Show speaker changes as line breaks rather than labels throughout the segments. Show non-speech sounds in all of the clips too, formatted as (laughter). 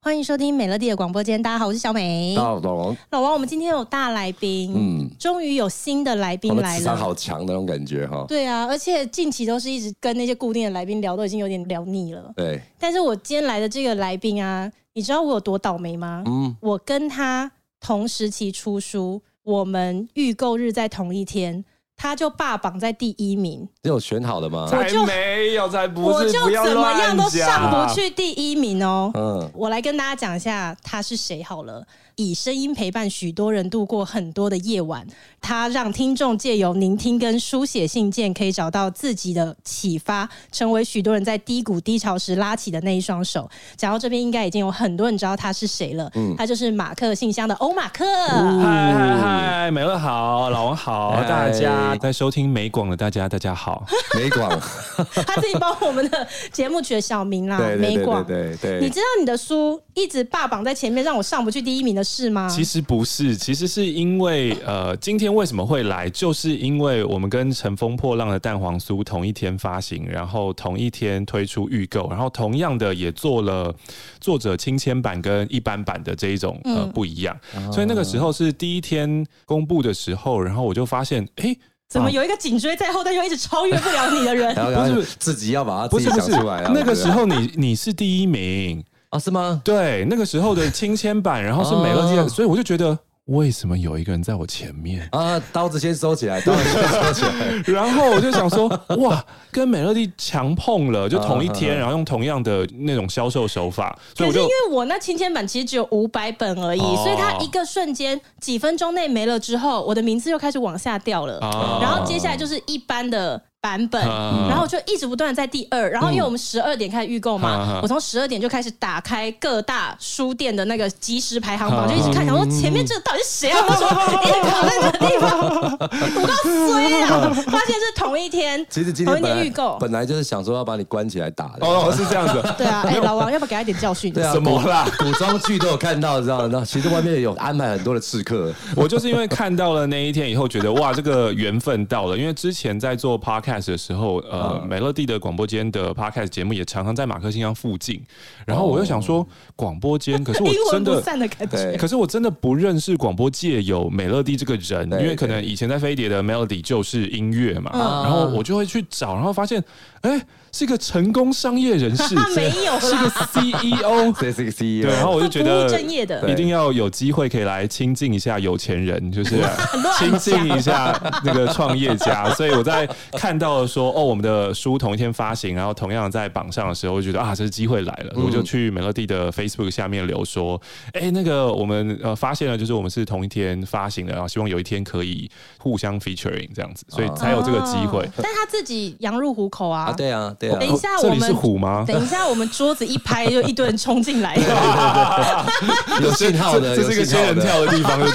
欢迎收听美乐蒂的广播间，大家好，我是小美。
老王，
老王，我们今天有大来宾，嗯，终于有新的来宾来了，
好强的那种感觉哈。
对啊，而且近期都是一直跟那些固定的来宾聊，都已经有点聊腻了。
对，
但是我今天来的这个来宾啊，你知道我有多倒霉吗？嗯，我跟他同时期出书，我们预购日在同一天。他就霸榜在第一名，
你有选好的吗？
才没有，才不是，
我就怎么样都上不去第一名哦。
嗯，
我来跟大家讲一下他是谁好了。以声音陪伴许多人度过很多的夜晚，他让听众借由聆听跟书写信件，可以找到自己的启发，成为许多人在低谷低潮时拉起的那一双手。讲到这边，应该已经有很多人知道他是谁了。嗯，他就是马克信箱的欧马克。
嗨嗨嗨，美乐好，老王好，大家在收听美广的大家，大家好。(laughs)
美广，(laughs)
他自己帮我们的节目取了小名啦。
对对对对对，
美广，对对。你知道你的书一直霸榜在前面，让我上不去第一名的。事吗？
其实不是，其实是因为呃，今天为什么会来，就是因为我们跟《乘风破浪的蛋黄酥》同一天发行，然后同一天推出预购，然后同样的也做了作者亲签版跟一般版的这一种呃不一样，嗯、所以那个时候是第一天公布的时候，然后我就发现，哎、欸，
怎么有一个颈椎在后，但又一直超越不了你的人？(laughs)
不是自己要把它自己想出来啊？
那个时候你你是第一名。
啊，是吗？
对，那个时候的亲签版，然后是美乐蒂的，所以我就觉得。为什么有一个人在我前面
啊？刀子先收起来，刀子先收起来。(laughs)
然后我就想说，哇，跟美乐蒂强碰了，就同一天，然后用同样的那种销售手法。
可是因为我那亲签版其实只有五百本而已，所以它一个瞬间几分钟内没了之后，我的名字又开始往下掉了。然后接下来就是一般的。版本，然后就一直不断的在第二，然后因为我们十二点开始预购嘛，我从十二点就开始打开各大书店的那个即时排行榜，就一直看，想说前面这个到底是谁啊？一直卡在那个地方，我告衰啊！发现是同一天，
其实今天同一天预购，本来就是想说要把你关起来打的，
哦，是这样子，
对啊，哎，老王要不要给他一点教训？
对啊，什么啦？古装剧都有看到，知道吗？其实外面有安排很多的刺客，
我就是因为看到了那一天以后，觉得哇，这个缘分到了，因为之前在做 podcast 的时候。呃，美乐蒂的广播间的 podcast 节目也常常在马克信箱附近，然后我又想说广播间，(laughs) 可是我真的，可是我真的不认识广播界有美乐蒂这个人，因为可能以前在飞碟的 Melody 就是音乐嘛，然后我就会去找，然后发现，哎。是一个成功商业人士，(laughs)
没有
是个 CEO，
对，是个 CEO。(laughs)
对，然后我就觉得
正业的。
一定要有机会可以来亲近一下有钱人，就是亲近一下那个创业家。(laughs) 所以我在看到了说，哦，我们的书同一天发行，然后同样在榜上的时候，我就觉得啊，这是机会来了，我就去美乐蒂的 Facebook 下面留说，哎，那个我们呃发现了，就是我们是同一天发行的，然后希望有一天可以互相 featuring 这样子，所以才有这个机会。
但他自己羊入虎口啊，
对啊。
等一下，我们
这里是虎吗？(laughs)
等一下，我们桌子一拍，就一堆人冲进来。(laughs)
有信号的，
这是一个仙人跳的地方，对不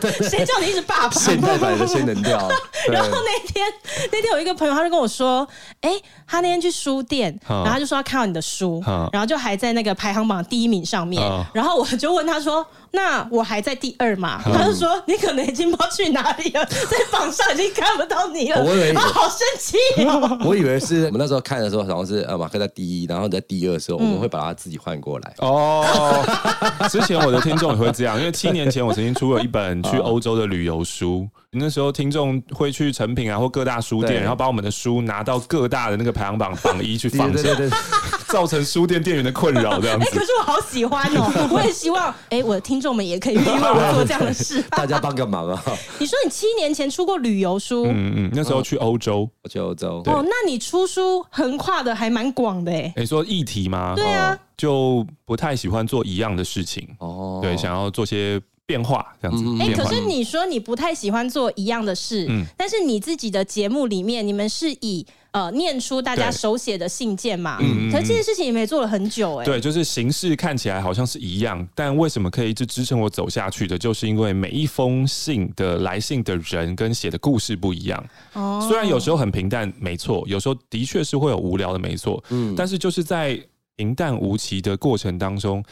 对？(laughs)
谁叫你一直霸榜？
现代版的仙人跳。
然后那天，那天有一个朋友，他就跟我说：“哎，他那天去书店，然后他就说他看到你的书，然后就还在那个排行榜第一名上面。然后我就问他说。”那我还在第二嘛？他就说你可能已经不知道去哪里了，在榜上已经看不到你了。我以为好生气哦！
我以为是我们那时候看的时候，好像是呃马克在第一，然后在第二的时候，我们会把他自己换过来。
哦，(laughs) 之前我的听众也会这样，因为七年前我曾经出了一本去欧洲的旅游书，那时候听众会去成品啊或各大书店，然后把我们的书拿到各大的那个排行榜榜一去放，对对对，造成书店店员的困扰这样子。
哎可是我好喜欢哦，(laughs) 我也希望哎，我的听众。我们也可以为我做 (laughs) 这样的事，
大家帮个忙啊！(laughs)
你说你七年前出过旅游书，
嗯嗯，那时候去欧洲，
去欧洲
哦，那你出书横跨的还蛮广的哎。
你说议题吗？
对啊，
就不太喜欢做一样的事情哦，对，想要做些变化这样子。
哎，可是你说你不太喜欢做一样的事，嗯，但是你自己的节目里面，你们是以。呃，念出大家手写的信件嘛，嗯，可是这件事情也没做了很久哎。
对，就是形式看起来好像是一样，但为什么可以一直支撑我走下去的，就是因为每一封信的来信的人跟写的故事不一样。哦，虽然有时候很平淡，没错，有时候的确是会有无聊的，没错，嗯，但是就是在平淡无奇的过程当中。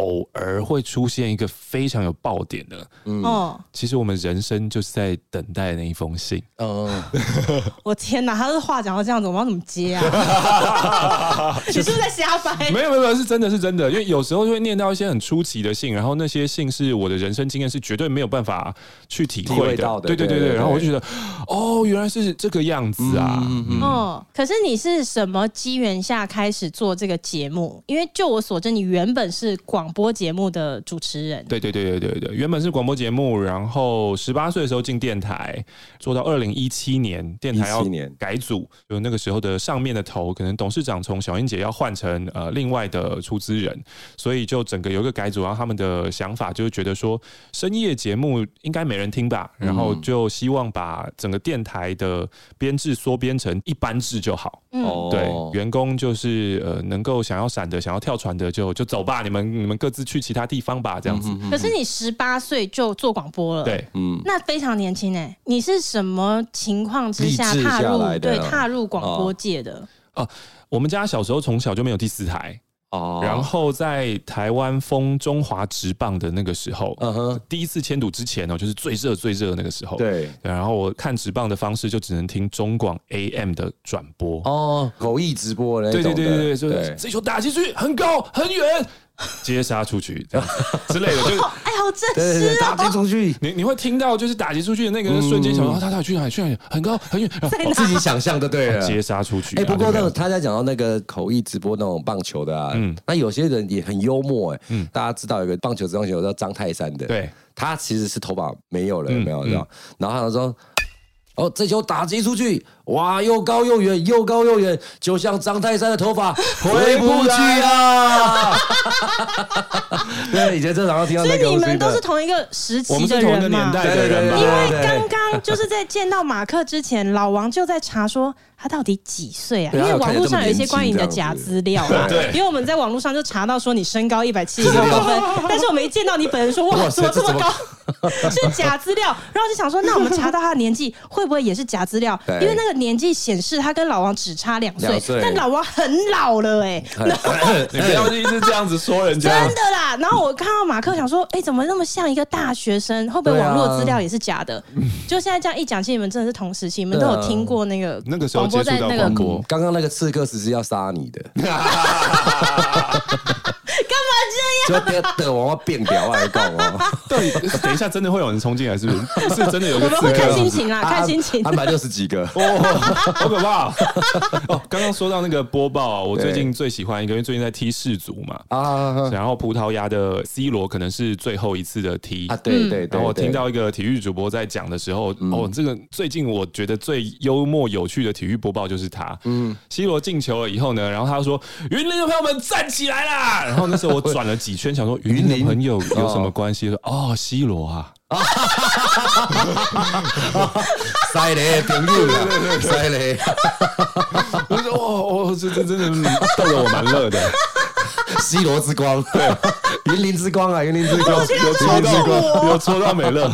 偶尔会出现一个非常有爆点的。嗯，其实我们人生就是在等待那一封信。嗯，(laughs)
我天哪，他是话讲到这样子，我们要怎么接啊？(laughs) 你是不是在瞎掰？
没有没有没有，是真的是真的，因为有时候就会念到一些很出奇的信，然后那些信是我的人生经验是绝对没有办法去体会的。对对对对，然后我就觉得，哦，原来是这个样子啊。
嗯，可是你是什么机缘下开始做这个节目？因为就我所知，你原本是广播节目的主持人。
对对对对对对，原本是广播节目，然后十八岁的时候进电台，做到二零一七年，电台要改组，就那个时候的上面的头，可能董事长从小英姐要换成呃另外的出资人，所以就整个有一个改组，然后他们的想法就是觉得说深夜节目应该没人听吧，然后就希望把整个电台的编制缩编成一般制就好。嗯，对，员工就是呃能够想要闪的、想要跳船的就就走吧，你们你们各自去其他地方吧，这样子。
可是你十八岁就做广播了，
对，嗯，
那非常年轻哎。你是什么情况之下踏入对踏入广播界的？
哦，我们家小时候从小就没有第四台。哦，然后在台湾封中华职棒的那个时候，嗯哼，第一次迁赌之前呢，就是最热最热的那个时候，对，然后我看职棒的方式就只能听中广 AM 的转播，
哦，口译直播的那种，
对对对对，就是这球打进去很高很远。接杀出去这样之类的，就 (laughs)
哎，好真实
打击出去，
你你会听到就是打击出去的那个瞬间，想说他他去哪里去哪里，很高很远，
自己想象的对了，(laughs)
接杀出去。
哎，不过那个他在讲到那个口译直播那种棒球的啊，嗯，那有些人也很幽默哎，嗯，大家知道有个棒球职棒选手叫张泰山的，
对，
他其实是头发没有了，有没有？知道？然后他说。哦，这球打击出去，哇，又高又远，又高又远，就像张泰山的头发 (laughs) 回不去啊！(laughs) 对，以前正常听到那个。
所以你们都是同一个时期的人嘛？
对对对。
因为刚刚就是在见到马克之前，老王就在查说。他到底几岁啊？因为网络上有一些关于你的假资料嘛。对。因为我们在网络上就查到说你身高一百七十六公分，但是我没见到你本人，说哇，怎么这么高？(laughs) 是假资料。然后就想说，那我们查到他的年纪会不会也是假资料？因为那个年纪显示他跟老王只差两岁，但老王很老了哎。(laughs)
你不要一直这样子说人家。
真的啦。然后我看到马克，想说，哎，怎么那么像一个大学生？会不会网络资料也是假的？就现在这样一讲，其实你们真的是同时期，你们都有听过那个
那个时候。
播在那个
刚刚那个刺客只是要杀你的，(laughs) 干嘛
这样？
就等我变掉来搞哦。
对，等一下真的会有人冲进来，是不是？(laughs) 是真的有个刺客？
我们会看心情啦，看心情。
安排六十几个，
好可怕！哦，刚刚说到那个播报啊，我最近最喜欢一个，因为最近在踢世足嘛啊，然后葡萄牙的 C 罗可能是最后一次的踢
啊，对对。
然后我听到一个体育主播在讲的时候，哦，这个最近我觉得最幽默有趣的体育播报就是。是他，嗯，C 罗进球了以后呢，然后他说：“云林的朋友们站起来啦！”然后那时候我转了几圈，想说云林。朋友有什么关系？说哦，C 罗啊，(laughs)
塞雷朋友，塞雷，(laughs)
我说哦哦，这这真的逗得我蛮乐的。(laughs)
C 罗之光，对，云林之光啊，云林之光，
有戳到，有戳到美乐。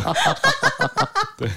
对，
哦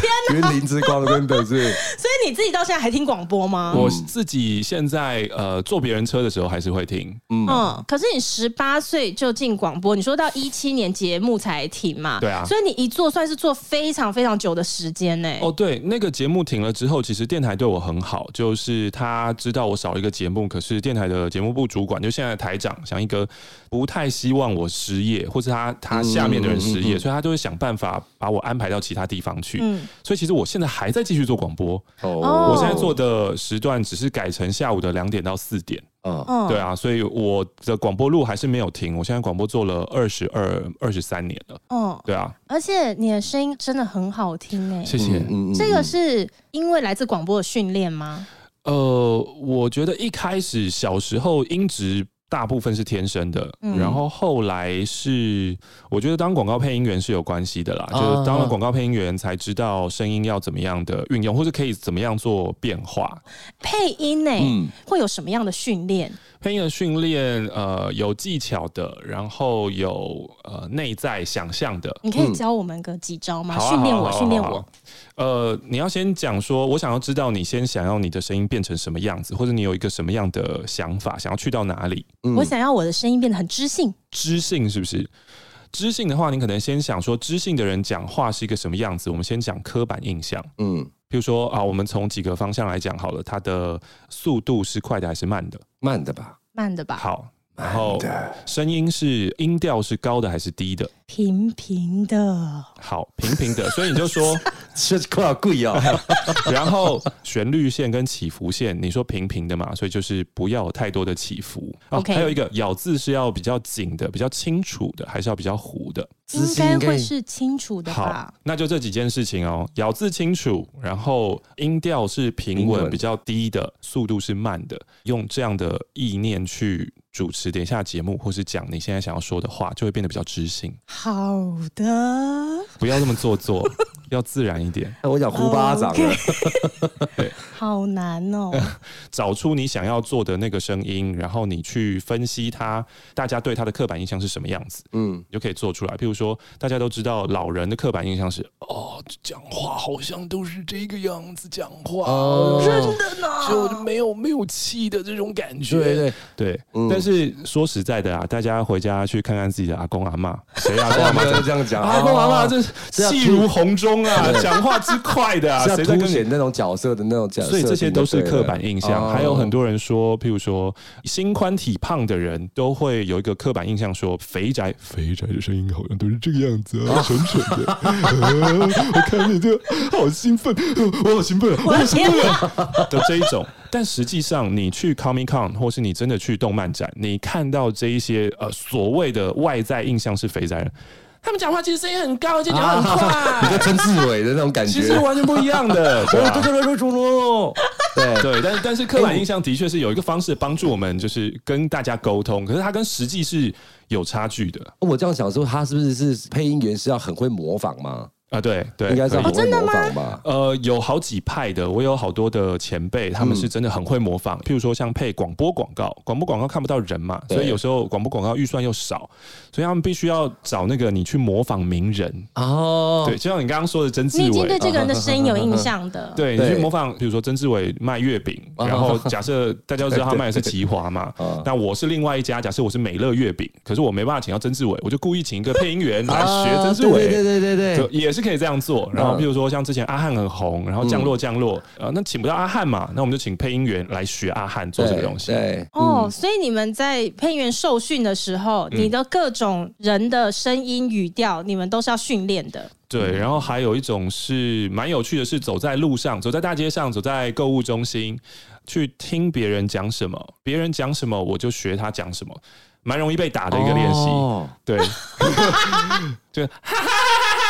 天
哪，云林之光真的是。
所以你自己到现在还听广播吗？
我自己现在呃坐别人车的时候还是会听。
嗯，可是你十八岁就进广播，你说到一七年节目才停嘛？
对啊。
所以你一做算是做非常非常久的时间呢。
哦，对，那个节目停了之后，其实电台对我很好，就是他知道我少一个节目，可是电台的节目部主管就现在台长想一个不太希望我失业，或是他他下面的人失业，所以他就会想办法把我安排到其他地方去。嗯，所以其实我现在还在继续做广播。哦，我现在做的时段只是改成下午的两点到四点。嗯，对啊，所以我的广播路还是没有停。我现在广播做了二十二、二十三年了。嗯，对啊，
而且你的声音真的很好听哎，
谢谢。嗯，
这个是因为来自广播的训练吗？
呃，我觉得一开始小时候音质。大部分是天生的，嗯、然后后来是我觉得当广告配音员是有关系的啦，啊、就是当了广告配音员才知道声音要怎么样的运用，或者可以怎么样做变化。
配音呢、欸，嗯、会有什么样的训练？
配音的训练，呃，有技巧的，然后有呃内在想象的。
你可以教我们个几招吗？训练我，训练我。
呃，你要先讲说，我想要知道你先想要你的声音变成什么样子，或者你有一个什么样的想法，想要去到哪里？
嗯、我想要我的声音变得很知性。
知性是不是？知性的话，你可能先想说，知性的人讲话是一个什么样子？我们先讲刻板印象。嗯，比如说啊，我们从几个方向来讲好了，它的速度是快的还是慢的？
慢的吧，
慢的吧。
好，然后声音是音调是高的还是低的？
平平的。
好，平平的，所以你就说 (laughs)
这块贵啊。(laughs)
然后旋律线跟起伏线，你说平平的嘛，所以就是不要有太多的起伏。OK，还有一个咬字是要比较紧的，比较清楚的，还是要比较糊的？
应该会是清楚的吧？
好，那就这几件事情哦，咬字清楚，然后音调是平稳，比较低的，速度是慢的，用这样的意念去主持等一下节目，或是讲你现在想要说的话，就会变得比较知性。
好的，
不要那么做作。(laughs) 要自然一点。
我想呼巴掌了。(laughs)
对，
好难哦。(laughs)
找出你想要做的那个声音，然后你去分析它，大家对它的刻板印象是什么样子，嗯，你就可以做出来。譬如说，大家都知道老人的刻板印象是，哦，讲话好像都是这个样子讲话，
哦、真的呢，
就没有没有气的这种感觉。
对对
对。嗯、但是说实在的啊，大家回家去看看自己的阿公阿妈，谁阿公阿妈就 (laughs) 这样讲？(laughs) 阿公阿妈这气如洪钟。(laughs) 啊，讲话之快的啊，谁在凸显
那种角色的那种角色？
所以这些都是刻板印象。还有很多人说，譬如说心宽体胖的人都会有一个刻板印象，说肥宅肥宅的声音好像都是这个样子啊，蠢蠢的。我看你就好兴奋，我好兴奋，我好兴奋的这一种。但实际上，你去 Comic Con 或是你真的去动漫展，你看到这一些呃所谓的外在印象是肥宅人。他们讲话其实声音很高，而且讲话很快，
你跟曾志伟的那种感觉，
其实完全不一样的。(laughs) 对
对对对
对对，但但是刻板印象的确是有一个方式帮助我们，就是跟大家沟通，可是它跟实际是有差距的。
我这样想说，他是不是是配音员是要很会模仿吗？
啊，对对，
应该是很会模仿吧？
呃，有好几派的，我有好多的前辈，他们是真的很会模仿。譬如说，像配广播广告，广播广告看不到人嘛，所以有时候广播广告预算又少，所以他们必须要找那个你去模仿名人。哦。对，就像你刚刚说的曾志伟，
你已经对这个人的声音有印象的。
对，你去模仿，比如说曾志伟卖月饼，(laughs) 然后假设大家都知道他卖的是奇华嘛，(laughs) 那我是另外一家，假设我是美乐月饼，可是我没办法请到曾志伟，我就故意请一个配音员来学曾志
伟，对对对对
对，也是可以这样做。然后，比如说像之前阿汉很红，然后降落降落，呃，那请不到阿汉嘛，那我们就请配音员来学阿汉做这个东西。
对，
哦，所以你们在配音员受训的时候，你的各种人的声音语调，你们都是要训练的。
对，然后还有一种是蛮有趣的，是走在路上，走在大街上，走在购物中心，去听别人讲什么，别人讲什么我就学他讲什么，蛮容易被打的一个练习。哦、对，就哈哈哈哈。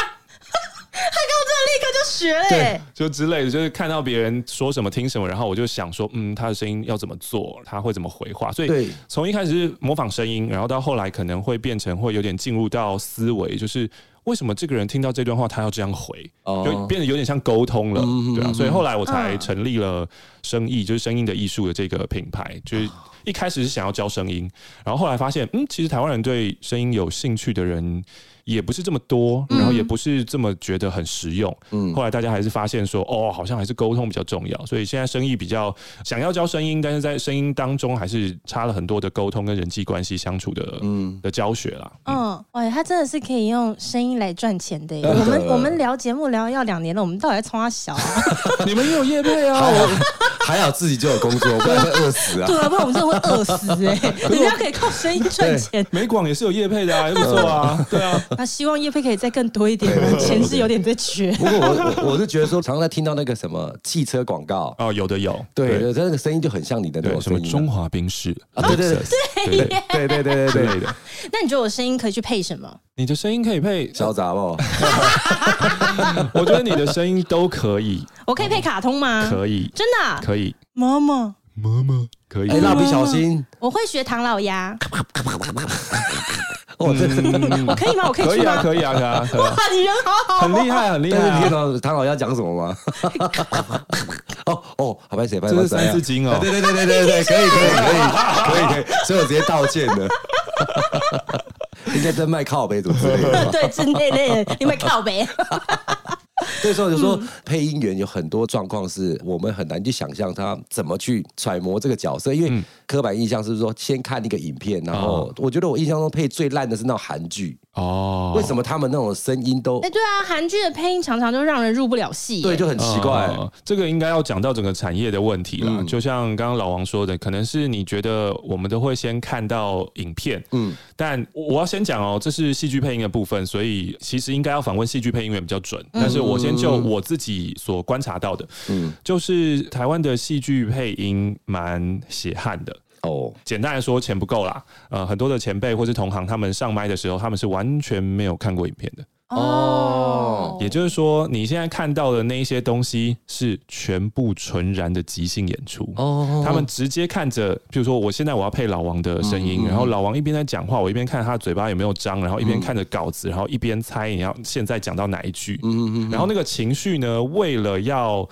立刻就学嘞、欸，
就之类的，就是看到别人说什么听什么，然后我就想说，嗯，他的声音要怎么做，他会怎么回话。所以从一开始是模仿声音，然后到后来可能会变成会有点进入到思维，就是为什么这个人听到这段话他要这样回，就变得有点像沟通了，对啊。所以后来我才成立了声艺，就是声音的艺术的这个品牌，就是一开始是想要教声音，然后后来发现，嗯，其实台湾人对声音有兴趣的人。也不是这么多，然后也不是这么觉得很实用。嗯，后来大家还是发现说，哦，好像还是沟通比较重要。所以现在生意比较想要教声音，但是在声音当中还是差了很多的沟通跟人际关系相处的，嗯，的教学啦。
嗯，哎，他真的是可以用声音来赚钱的。我们我们聊节目聊要两年了，我们到底在冲他小？(laughs)
你们也有业配啊？
还好自己就有工作，不然会饿死啊。
对啊，不然我们真的会饿死哎。人家可以靠声音赚钱。
美广也是有业配的啊，也不错啊。对啊。(laughs)
他希望业配可以再更多一点，钱是有点在缺。
不过我我我是觉得说，常常在听到那个什么汽车广告
哦，有的有，
对对，他那个声音就很像你的那种
什么中华冰室
啊，对对对 (laughs) 对对对对对对的。
那你觉得我声音可以去配什么？
你的声音可以配
小杂不？(laughs)
我觉得你的声音都可以。
我可以配卡通吗？
可以，
真的
可以。
妈妈，
妈妈可以。
哎，蜡笔小新，
我会学唐老鸭。我可以吗？我可以
可以啊，可以啊，可以啊！
哇，你人好好，
很厉害，很厉害。
你听到唐老要讲什么吗？(laughs) 哦哦，好，拜谢，拜谢。
这是三字经哦。
对对对对对对，(laughs) 可以可以可以可以可以，所以我直接道歉了。(laughs) 应该在卖靠背，怎么之类的？
对，之类的，你卖靠北。
所以说，就说配音员有很多状况是我们很难去想象他怎么去揣摩这个角色，因为刻板印象是不是说先看一个影片，然后我觉得我印象中配最烂的是那种韩剧哦，为什么他们那种声音都？
哎，对啊，韩剧的配音常常就让人入不了戏，
对，就很奇怪。
这个应该要讲到整个产业的问题了，就像刚刚老王说的，可能是你觉得我们都会先看到影片，嗯，但我要先讲哦，这是戏剧配音的部分，所以其实应该要访问戏剧配音员比较准，但是我先。就我自己所观察到的，嗯，就是台湾的戏剧配音蛮血汗的哦。简单来说，钱不够啦。呃，很多的前辈或是同行，他们上麦的时候，他们是完全没有看过影片的。哦，也就是说，你现在看到的那一些东西是全部纯然的即兴演出。哦，他们直接看着，比如说，我现在我要配老王的声音，然后老王一边在讲话，我一边看他嘴巴有没有张，然后一边看着稿子，然后一边猜你要现在讲到哪一句。嗯嗯，然后那个情绪呢，为了要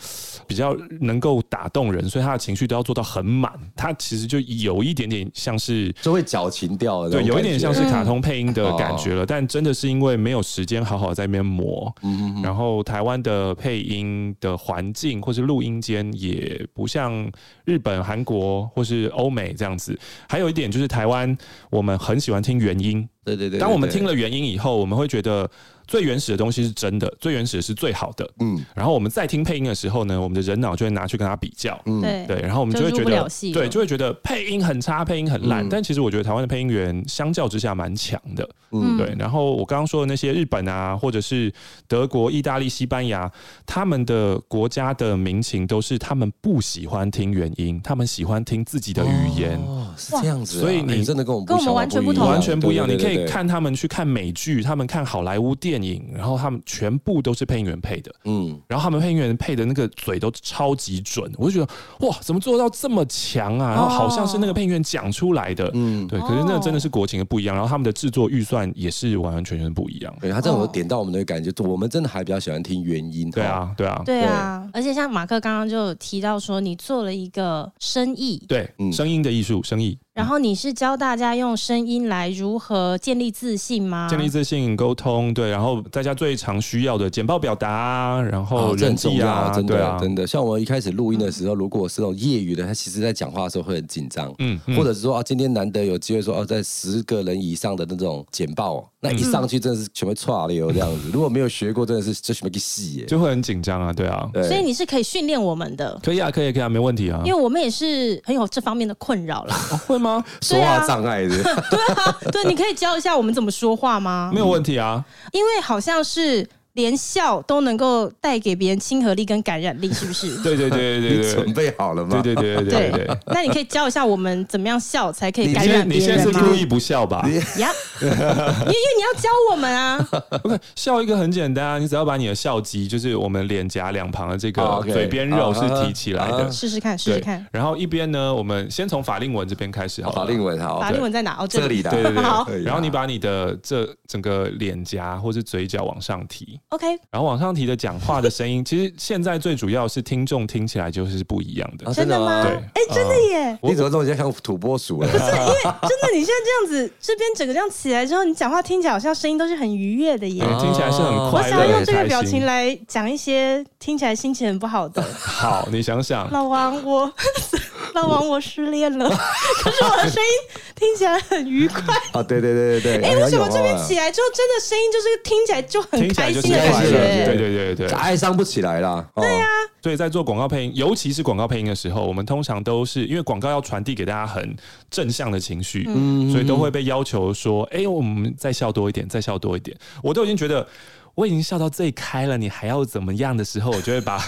比较能够打动人，所以他的情绪都要做到很满。他其实就有一点点像是
就会矫情调，
对，有一点像是卡通配音的感觉了。但真的是因为没有时间。好好在那边磨，然后台湾的配音的环境或是录音间也不像日本、韩国或是欧美这样子。还有一点就是台湾，我们很喜欢听原音。对对对，当我们听了原音以后，我们会觉得。最原始的东西是真的，最原始的是最好的。嗯，然后我们在听配音的时候呢，我们的人脑就会拿去跟他比较。嗯，对，然后我们就会觉得，对，就会觉得配音很差，配音很烂。但其实我觉得台湾的配音员相较之下蛮强的。嗯，对。然后我刚刚说的那些日本啊，或者是德国、意大利、西班牙，他们的国家的民情都是他们不喜欢听原音，他们喜欢听自己的语言。
哦，是这样子。
所以你
真的跟我们
跟我们完全不同，
完全不一样。你可以看他们去看美剧，他们看好莱坞电影。然后他们全部都是配音员配的，嗯，然后他们配音员配的那个嘴都超级准，我就觉得哇，怎么做到这么强啊？然后好像是那个配音员讲出来的，嗯，对。可是那真的是国情的不一样，然后他们的制作预算也是完完全全不一样。
对，他这种点到我们的感觉，我们真的还比较喜欢听原音。
对啊，对啊，
对啊。而且像马克刚刚就提到说，你做了一个生意，
对，声音的艺术，声艺。
然后你是教大家用声音来如何建立自信吗？
建立自信、沟通，对。然后大家最常需要的简报表达，然后人际啊，
真的真的。像我们一开始录音的时候，如果是那种业余的，他其实在讲话的时候会很紧张，嗯，或者是说啊，今天难得有机会说哦，在十个人以上的那种简报，那一上去真的是全部串流这样子。(laughs) 如果没有学过，真的是这什么个戏耶，
就会很紧张啊，对啊。
所以你是可以训练我们的，
可以啊，可以，可以啊，没问题啊。
因为我们也是很有这方面的困扰啦，(laughs)
会吗？(laughs)
说话。障碍的，
对啊，对，你可以教一下我们怎么说话吗？
没有问题啊，
因为好像是。连笑都能够带给别人亲和力跟感染力，是不是？
对对对对对，
准备好了吗？
对对对对对。
那你可以教一下我们怎么样笑才可以感染别人吗？
你现在是故意不笑吧？
呀，(laughs) 因为你要教我们啊。
OK，(laughs) 笑一个很简单啊，你只要把你的笑肌，就是我们脸颊两旁的这个嘴边肉是提起来的，
试试看，试试看。
然后一边呢，我们先从法令纹这边开始，好，
法令纹好，
法令纹在哪？哦，
这里的，
对对对。好，然后你把你的这整个脸颊或是嘴角往上提
，OK，
然后往。上提的讲话的声音，(laughs) 其实现在最主要是听众听起来就是不一样的。
真的吗？对，哎，真的耶！
你怎么这么像土拨鼠了？
不是，因为真的，你现在这样子，这边整个这样起来之后，你讲话听起来好像声音都是很愉悦的耶，
听起来是很快乐。
我想要用这个表情来讲一些听起来心情很不好的。(laughs)
好，你想想，
老王，我 (laughs) 老王，我失恋了，(laughs) 可是我的声音听起来很愉快。
啊，对对对对对。
哎，为什么这边起来之后，真的声音就是听起来就很开心的感觉？
对对对对，
哀伤不起来啦。
对呀，
所以在做广告配音，尤其是广告配音的时候，我们通常都是因为广告要传递给大家很正向的情绪，所以都会被要求说：“哎，我们再笑多一点，再笑多一点。”我都已经觉得我已经笑到最开了，你还要怎么样的时候，我就会把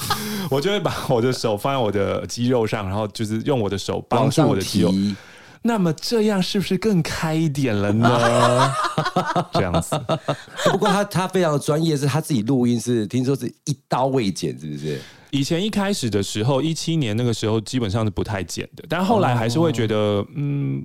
(laughs) 我就会把我的手放在我的肌肉上，然后就是用我的手帮助我的肌肉。那么这样是不是更开一点了呢？(laughs) 这样子。
不过他他非常的专业，是他自己录音，是听说是一刀未剪，是不是？
以前一开始的时候，一七年那个时候基本上是不太剪的，但后来还是会觉得，嗯。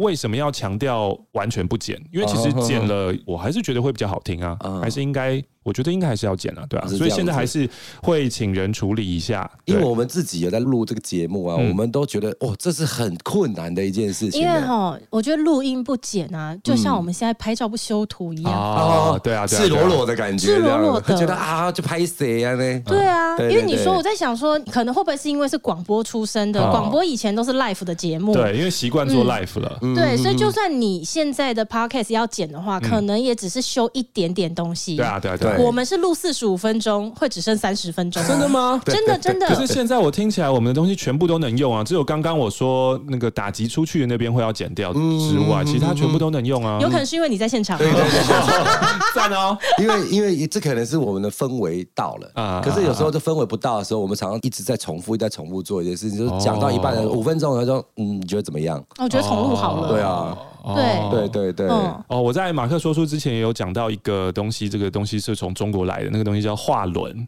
为什么要强调完全不剪？因为其实剪了，我还是觉得会比较好听啊，还是应该。我觉得应该还是要剪了，对啊，所以现在还是会请人处理一下，
因为我们自己也在录这个节目啊，我们都觉得哦，这是很困难的一件事情。
因为哈，我觉得录音不剪啊，就像我们现在拍照不修图一样。
哦，对啊，
赤裸裸的感觉，
赤裸裸的，
觉得啊，就拍谁啊呢？
对啊，因为你说我在想说，可能会不会是因为是广播出身的，广播以前都是 live 的节目，
对，因为习惯做 live 了，
对，所以就算你现在的 podcast 要剪的话，可能也只是修一点点东西。
对啊，对啊，对，
我们是录四。十五分钟会只剩三十分钟，
真的吗？
真的真的。
可是现在我听起来，我们的东西全部都能用啊，只有刚刚我说那个打击出去的那边会要剪掉之外，其他全部都能用啊。
有可能是因为你在现场，
对对对，(laughs)
赞哦。
因为因为这可能是我们的氛围到了啊，可是有时候这氛围不到的时候，我们常常一直在重复，一直在重复做一件事情，就是讲到一半五分钟，他说嗯，你觉得怎么样？
我觉得重录好了。
对啊。
对
对对对
哦！我在马克说书之前也有讲到一个东西，这个东西是从中国来的，那个东西叫画轮，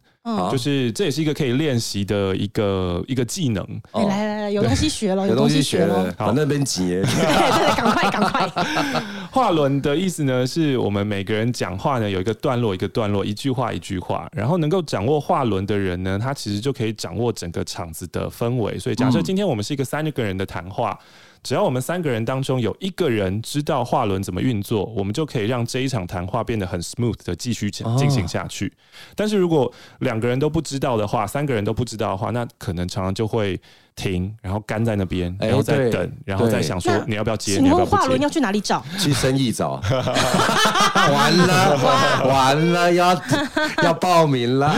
就是这也是一个可以练习的一个一个技能。
来来来，有东西学了，(laughs) 有东西学了，
好，那边挤，(laughs) (laughs) 对
对，赶快赶快。
画轮的意思呢，是我们每个人讲话呢有一个段落一个段落，一句话一句话，然后能够掌握画轮的人呢，他其实就可以掌握整个场子的氛围。所以假设今天我们是一个三个人的谈话。只要我们三个人当中有一个人知道话轮怎么运作，我们就可以让这一场谈话变得很 smooth 的继续进行下去。哦、但是如果两个人都不知道的话，三个人都不知道的话，那可能常常就会停，然后干在那边，然后再等，然后再想说你要不要接？你要不要接？
画轮要去哪里找？
去生意找。(laughs) 完了，(laughs) 完了，要要报名了。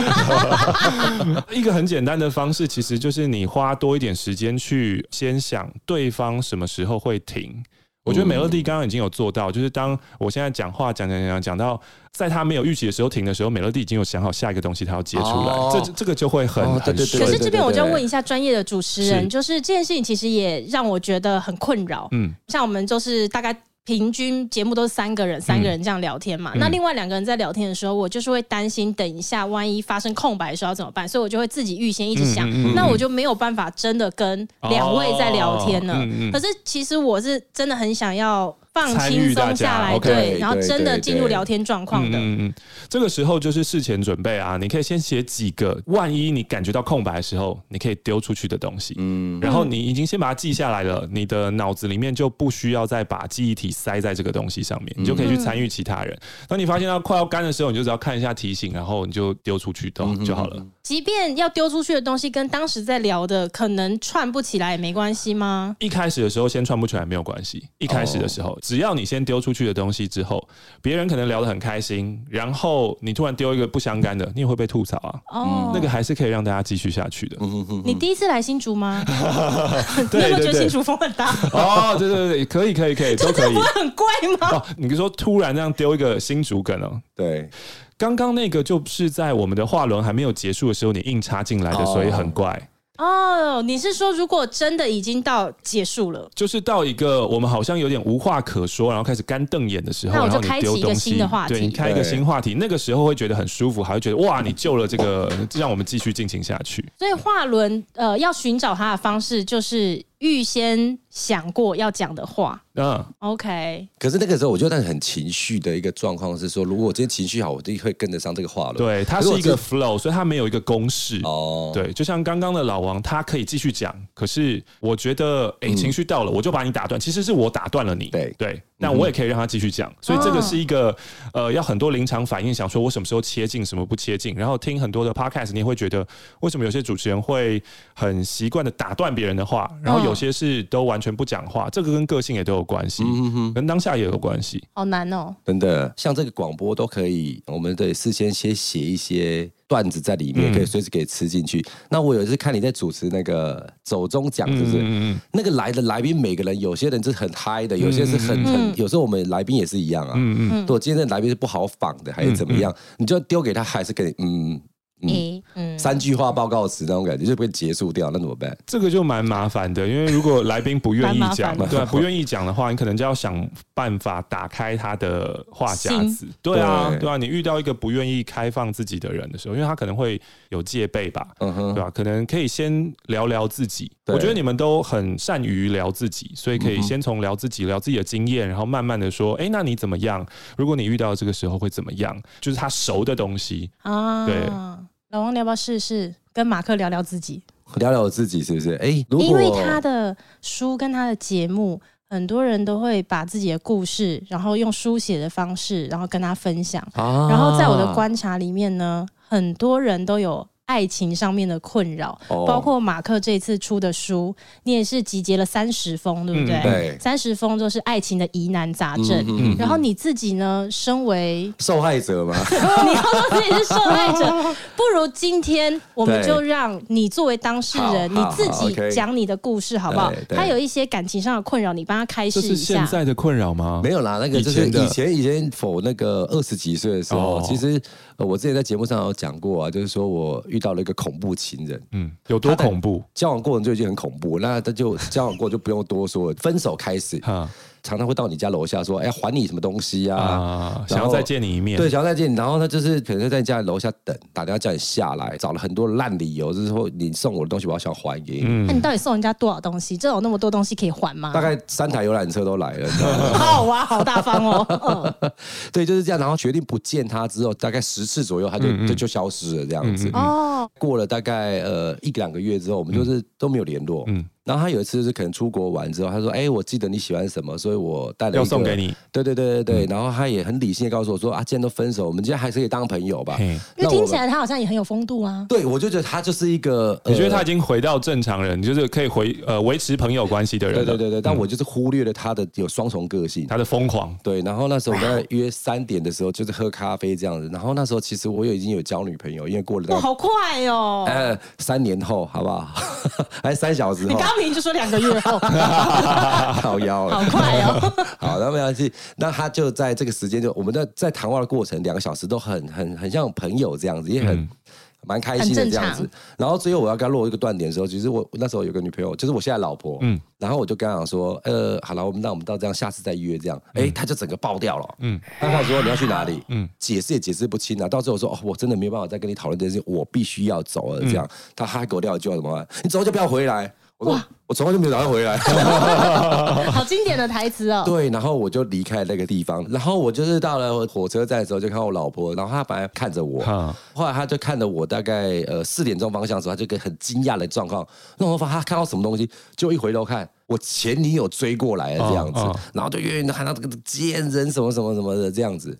(laughs)
一个很简单的方式，其实就是你花多一点时间去先想对方什么时候会停。我觉得美乐蒂刚刚已经有做到，就是当我现在讲话讲讲讲讲到在他没有预期的时候停的时候，美乐蒂已经有想好下一个东西他要接出来，这这个就会很很顺。
可是这边我就要问一下专业的主持人，就是这件事情其实也让我觉得很困扰。嗯，像我们就是大概。平均节目都是三个人，三个人这样聊天嘛。嗯、那另外两个人在聊天的时候，我就是会担心，等一下万一发生空白的时候要怎么办？所以我就会自己预先一直想，嗯嗯嗯、那我就没有办法真的跟两位在聊天了。可是其实我是真的很想要。放轻松下来，对，然后真的进入聊天状况的。嗯嗯，
这个时候就是事前准备啊，你可以先写几个，万一你感觉到空白的时候，你可以丢出去的东西。嗯，然后你已经先把它记下来了，你的脑子里面就不需要再把记忆体塞在这个东西上面，你就可以去参与其他人。当你发现它快要干的时候，你就只要看一下提醒，然后你就丢出去都就好了。
即便要丢出去的东西跟当时在聊的可能串不起来，也没关系吗？
一开始的时候先串不起来没有关系，一开始的时候。只要你先丢出去的东西之后，别人可能聊得很开心，然后你突然丢一个不相干的，你也会被吐槽啊。哦，那个还是可以让大家继续下去的。
你第一次来新竹吗？(laughs) 你有没有觉得新竹风很大？
哦，对对对，可以可以可以，都可以。
不会很怪吗？
哦，你说突然这样丢一个新竹梗哦，
对，
刚刚那个就是在我们的话轮还没有结束的时候，你硬插进来的，所以很怪。
哦，你是说如果真的已经到结束了，
就是到一个我们好像有点无话可说，然后开始干瞪眼的时候，
那我就开启一个新的话题，
对，你开一个新话题，那个时候会觉得很舒服，还会觉得哇，你救了这个，让我们继续进行下去。
所以画轮呃，要寻找它的方式就是预先想过要讲的话。嗯，OK。
可是那个时候，我觉得很情绪的一个状况是说，如果我今天情绪好，我就会跟得上这个话了。
对，它是一个 flow，所以它没有一个公式。哦，对，就像刚刚的老王，他可以继续讲，可是我觉得，哎，情绪到了，我就把你打断。其实是我打断了你。对对，那我也可以让他继续讲。所以这个是一个呃，要很多临场反应，想说我什么时候切进，什么不切进。然后听很多的 podcast，你也会觉得，为什么有些主持人会很习惯的打断别人的话，然后有些是都完全不讲话。这个跟个性也都有关系。嗯哼。跟当下也有关系，
好难哦！
真的，像这个广播都可以，我们得事先先写一些段子在里面，可以随时可以吃进去。那我有一次看你在主持那个走中奖，就是那个来的来宾，每个人有些人是很嗨的，有些是很很，有时候我们来宾也是一样啊。嗯嗯，如果今天的来宾是不好访的，还是怎么样，你就丢给他，还是给嗯。
嗯嗯，
三句话报告词那种感觉就被结束掉，那怎么办？
这个就蛮麻烦的，因为如果来宾不愿意讲，对，不愿意讲的话，你可能就要想办法打开他的话匣子。对啊，对啊，你遇到一个不愿意开放自己的人的时候，因为他可能会有戒备吧，嗯哼，对吧？可能可以先聊聊自己。我觉得你们都很善于聊自己，所以可以先从聊自己、聊自己的经验，然后慢慢的说，哎，那你怎么样？如果你遇到这个时候会怎么样？就是他熟的东西啊。对，
老王，你要不要试试跟马克聊聊自己？
聊聊我自己是不是？哎，
因为他的书跟他的节目，很多人都会把自己的故事，然后用书写的方式，然后跟他分享。啊，然后在我的观察里面呢，很多人都有。爱情上面的困扰，包括马克这次出的书，你也是集结了三十封，对不对？对，三十封就是爱情的疑难杂症。然后你自己呢，身为
受害者吗？(laughs)
你要说自己是受害者，(laughs) 不如今天我们就让你作为当事人，你自己讲你的故事，好不好？他有一些感情上的困扰，你帮他开示一下。
现在的困扰吗？
没有啦，那个就是以前以前否那个二十几岁的时候，其实我之前在节目上有讲过啊，就是说我。遇到了一个恐怖情人，
嗯，有多恐怖？
交往过程就已经很恐怖，那他就交往过就不用多说。分手开始，哈。常常会到你家楼下说：“哎，还你什么东西啊？
想要再见你一面。”
对，想要再见你。然后他就是可能在你家里楼下等，打电话叫你下来，找了很多烂理由，就是说你送我的东西，我要想还给你。
那你到底送人家多少东西？这有那么多东西可以还吗？
大概三台游览车都来了。
好哇，好大方 (laughs) 哦。
对，就是这样。然后决定不见他之后，大概十次左右，他就就就消失了这样子。哦。过了大概呃一两个月之后，我们就是都没有联络。嗯。然后他有一次是可能出国玩之后，他说：“哎，我记得你喜欢什么，所以我带了一个
要送给你。”
对对对对对。然后他也很理性的告诉我说：“啊，既然都分手，我们今天还是可以当朋友吧。”
因为听起来他好像也很有风度啊。
对，我就觉得他就是一个，
你觉得他已经回到正常人，就是可以回呃维持朋友关系的人。
对对对对。但我就是忽略了他的有双重个性，
他的疯狂。
对。然后那时候我们在约三点的时候，就是喝咖啡这样子。然后那时候其实我也已经有交女朋友，因为过了。
哇，好快哦！
呃，三年后好不好？(laughs) 还是三小时后？
你刚刚明明就说两个月后。(laughs)
好妖，
好快哦！(laughs)
好，那没关系。那他就在这个时间，就我们在在谈话的过程，两个小时都很很很像朋友这样子，也很蛮、嗯、开心的这样子。然后最后我要跟他落一个断点的时候，其实我那时候有个女朋友，就是我现在老婆。嗯。然后我就跟他讲说，呃，好了，我们那我们到这样，下次再约这样。哎，他就整个爆掉了。嗯。他开始说你要去哪里？嗯。解释也解释不清啊。到最后说，哦，我真的没有办法再跟你讨论这件事，我必须要走了。这样，他还给我撂一句话什么？你走就不要回来。我说。我从来就没有打算回来，(laughs)
好经典的台词哦。
对，然后我就离开那个地方，然后我就是到了火车站的时候，就看我老婆，然后她本来看着我，后来她就看着我，大概呃四点钟方向的时候，她就跟很惊讶的状况，那我发现她看到什么东西，就一回头看，我前女友追过来了这样子，然后就远远的看到这个贱人什么什么什么的这样子，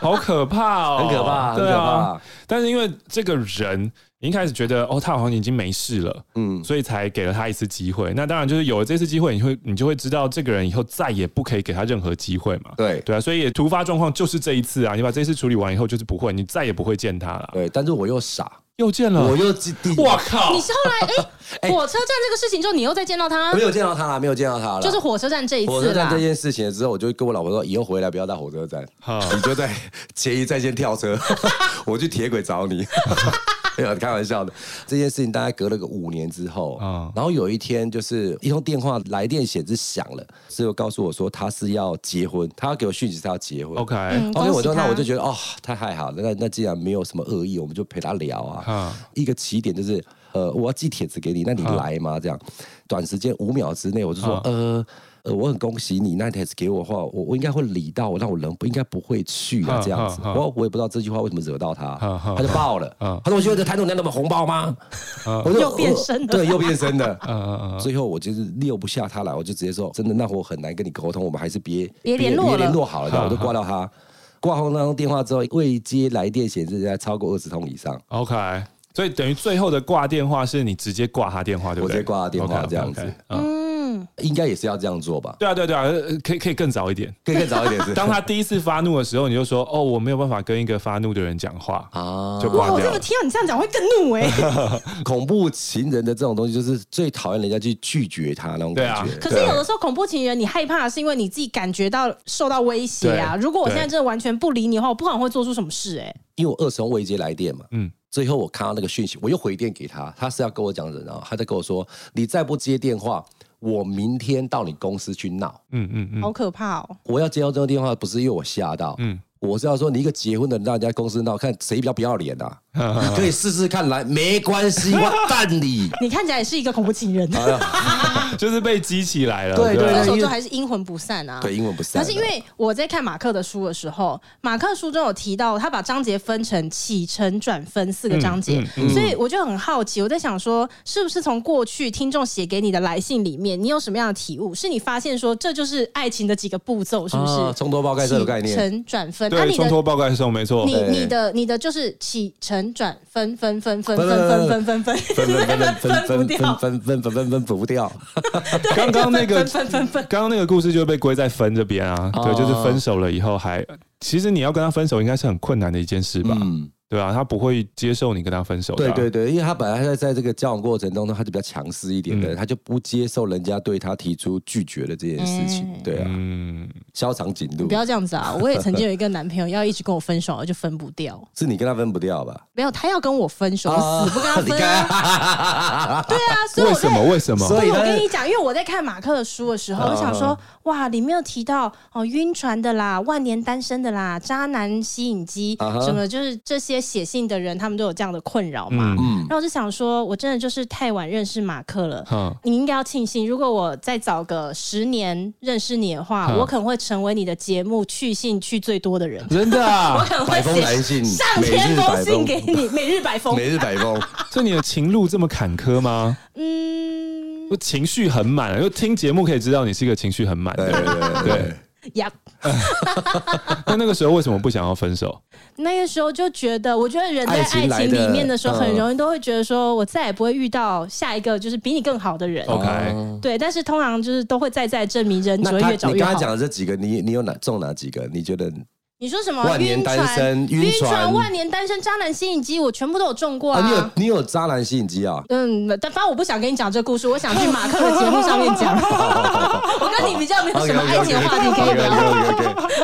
好可怕哦，
很可怕，很可怕。
但是因为这个人。一开始觉得哦，他好像已经没事了，嗯，所以才给了他一次机会。那当然就是有了这次机会，你会你就会知道这个人以后再也不可以给他任何机会嘛。
对对
啊，所以也突发状况就是这一次啊，你把这次处理完以后，就是不会，你再也不会见他了。
对，但是我又傻，
又见了，
我又
我靠！
你是后来 (laughs) 哎，火车站这个事情之后，你又再见到他？
没有见到他了，没有见到他了。
就是火车站这一次，
火车站这件事情之后，我就跟我老婆说，以后回来不要到火车站，你就在 (laughs) 捷运站先跳车，(laughs) 我去铁轨找你。没有开玩笑的，这件事情大概隔了个五年之后，嗯，然后有一天就是一通电话来电显示响了，之后告诉我说他是要结婚，他要给我讯息，他要结婚。OK，OK，我说那我就觉得哦，太太好了，那那既然没有什么恶意，我们就陪他聊啊。嗯，一个起点就是呃，我要寄帖子给你，那你来吗？这样，短时间五秒之内，我就说呃。呃，我很恭喜你，那台词给我的话，我我应该会理到，我让我人不应该不会去啊，这样子。我我也不知道这句话为什么惹到他，他就爆了。他说：“我觉得台中人那么红包吗？”
我就又变身的，
对，又变身的。(laughs) 最后我就是溜不下他来，我就直接说：“真的，那我很难跟你沟通，我们还是别
别联络
联络好了。”我就挂掉他。挂后那通电话之后，未接来电显示在超过二十通以上。
OK，所以等于最后的挂电话是你直接挂他电话，对不对？
我直接挂他电话这样子。嗯。应该也是要这样做吧？
对啊，对对啊，可以可以更早一点，
可以更早一点。(laughs)
当他第一次发怒的时候，你就说：“哦，我没有办法跟一个发怒的人讲话啊。”就挂掉。
这个听到你这样讲会更怒哎！(laughs)
恐怖情人的这种东西，就是最讨厌人家去拒绝他那种感觉。
可是有的时候，恐怖情人你害怕是因为你自己感觉到受到威胁啊。如果我现在真的完全不理你的话，我不可能会做出什么事哎。
因为我二十通未接来电嘛，嗯，最后我看到那个讯息，我又回电给他，他是要跟我讲人啊他在跟我说：“你再不接电话，我明天到你公司去闹。”
嗯嗯嗯，好可怕哦！
我要接到这个电话，不是因为我吓到，嗯，我是要说你一个结婚的人让人家公司闹，看谁比较不要脸啊。(laughs) 可以试试看来，没关系，我干你。(laughs)
你看起来也是一个恐怖情人，(laughs) (laughs)
就是被激起来了。
对对，
分手之后还是阴魂不散啊。
对，阴魂不散。
可是因为我在看马克的书的时候，马克书中有提到，他把章节分成起承转分四个章节，所以我就很好奇，我在想说，是不是从过去听众写给你的来信里面，你有什么样的体悟？是你发现说这就是爱情的几个步骤，是不是？
冲脱包盖送的概念，
起承转分。
对，冲脱包盖送没错。
你你的你的就是起承。转分分分分分分分分分分分分分不掉，
分分分分分不掉。(laughs)
刚刚那个刚刚那个故事就被归在分这边啊，对，就是分手了以后还，其实你要跟他分手应该是很困难的一件事吧。对啊，他不会接受你跟他分手的。
对对对，因为他本来在在这个交往过程当中，他就比较强势一点的，嗯、他就不接受人家对他提出拒绝的这件事情。嗯、对啊，嗯，消长颈鹿，
不要这样子啊！我也曾经有一个男朋友，要一直跟我分手，就分不掉。
是你跟他分不掉吧？
没有，他要跟我分手，死不跟他分啊！(laughs) 对啊，所以
为什么？为什么？
所以我跟你讲，因为我在看马克的书的时候，我想说，哇，里面有提到哦，晕船的啦，万年单身的啦，渣男吸引机，什么就是这些写信的人。他们都有这样的困扰嘛？嗯，然后我就想说，我真的就是太晚认识马克了。嗯，你应该要庆幸，如果我再早个十年认识你的话，我可能会成为你的节目去信去最多的人。
真的啊？(laughs)
我可能会写
上千封信给你，每日百封，
每日百封。(laughs)
所以你的情路这么坎坷吗？嗯，我情绪很满，因为听节目可以知道你是一个情绪很满的人。对。
呀，(laughs)
那那个时候为什么不想要分手？
那个时候就觉得，我觉得人在爱情里面的时候，很容易都会觉得说，我再也不会遇到下一个就是比你更好的人。
OK，
对，但是通常就是都会再再证明人只会越找越好。
你刚才讲的这几个，你你有哪中哪几个？你觉得？
你说什么？
万年单身，
晕船，万年单身，渣男吸引机，我全部都有中过啊！
你有你有渣男吸引机啊？
嗯，但反正我不想跟你讲这个故事，我想去马克的节目上面讲。(laughs) 较没有什么爱情话题可以聊。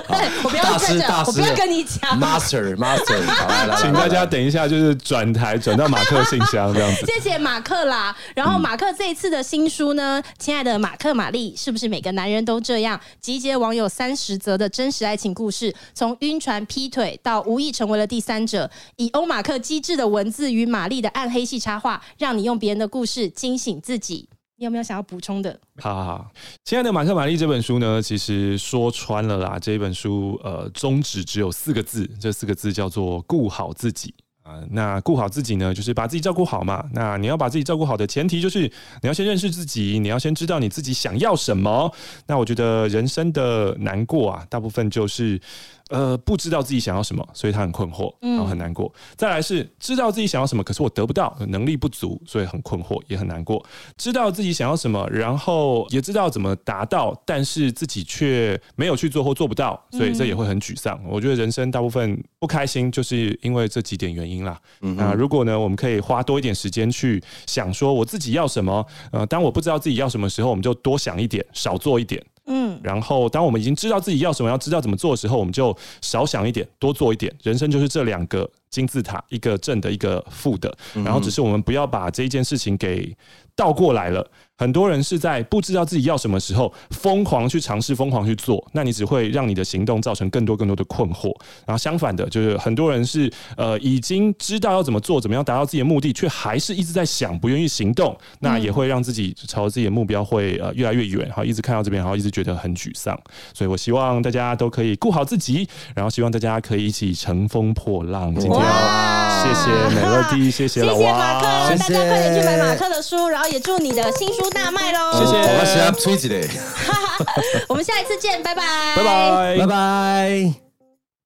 对，我不要跟着，我不要跟你讲。
Master Master，(laughs)
请大家等一下，就是转台转到马克信箱这样子。
谢谢马克啦。然后马克这一次的新书呢，亲爱的马克玛丽，是不是每个男人都这样？集结网友三十则的真实爱情故事。从晕船、劈腿到无意成为了第三者，以欧马克机智的文字与玛丽的暗黑系插画，让你用别人的故事惊醒自己。你有没有想要补充的？
好好好，亲爱的马克玛丽这本书呢，其实说穿了啦，这本书呃宗旨只有四个字，这四个字叫做顾好自己。啊，那顾好自己呢，就是把自己照顾好嘛。那你要把自己照顾好的前提，就是你要先认识自己，你要先知道你自己想要什么。那我觉得人生的难过啊，大部分就是。呃，不知道自己想要什么，所以他很困惑，然后很难过。嗯、再来是知道自己想要什么，可是我得不到，能力不足，所以很困惑，也很难过。知道自己想要什么，然后也知道怎么达到，但是自己却没有去做或做不到，所以这也会很沮丧。嗯、我觉得人生大部分不开心，就是因为这几点原因啦。那如果呢，我们可以花多一点时间去想说我自己要什么。呃，当我不知道自己要什么时候，我们就多想一点，少做一点。嗯，然后当我们已经知道自己要什么，要知道怎么做的时候，我们就少想一点，多做一点。人生就是这两个金字塔，一个正的，一个负的。然后只是我们不要把这一件事情给倒过来了。很多人是在不知道自己要什么时候疯狂去尝试、疯狂去做，那你只会让你的行动造成更多更多的困惑。然后相反的，就是很多人是呃已经知道要怎么做、怎么样达到自己的目的，却还是一直在想，不愿意行动，那也会让自己朝自己的目标会呃越来越远，然后一直看到这边，然后一直觉得很沮丧。所以我希望大家都可以顾好自己，然后希望大家可以一起乘风破浪。今天谢谢美乐蒂，谢谢老王，谢谢马克，
大家快点去买马克的书，然后也祝你的新书大卖喽！谢谢，
我要吹起来。(laughs)
我们下一次见，拜拜，
拜拜，
拜拜。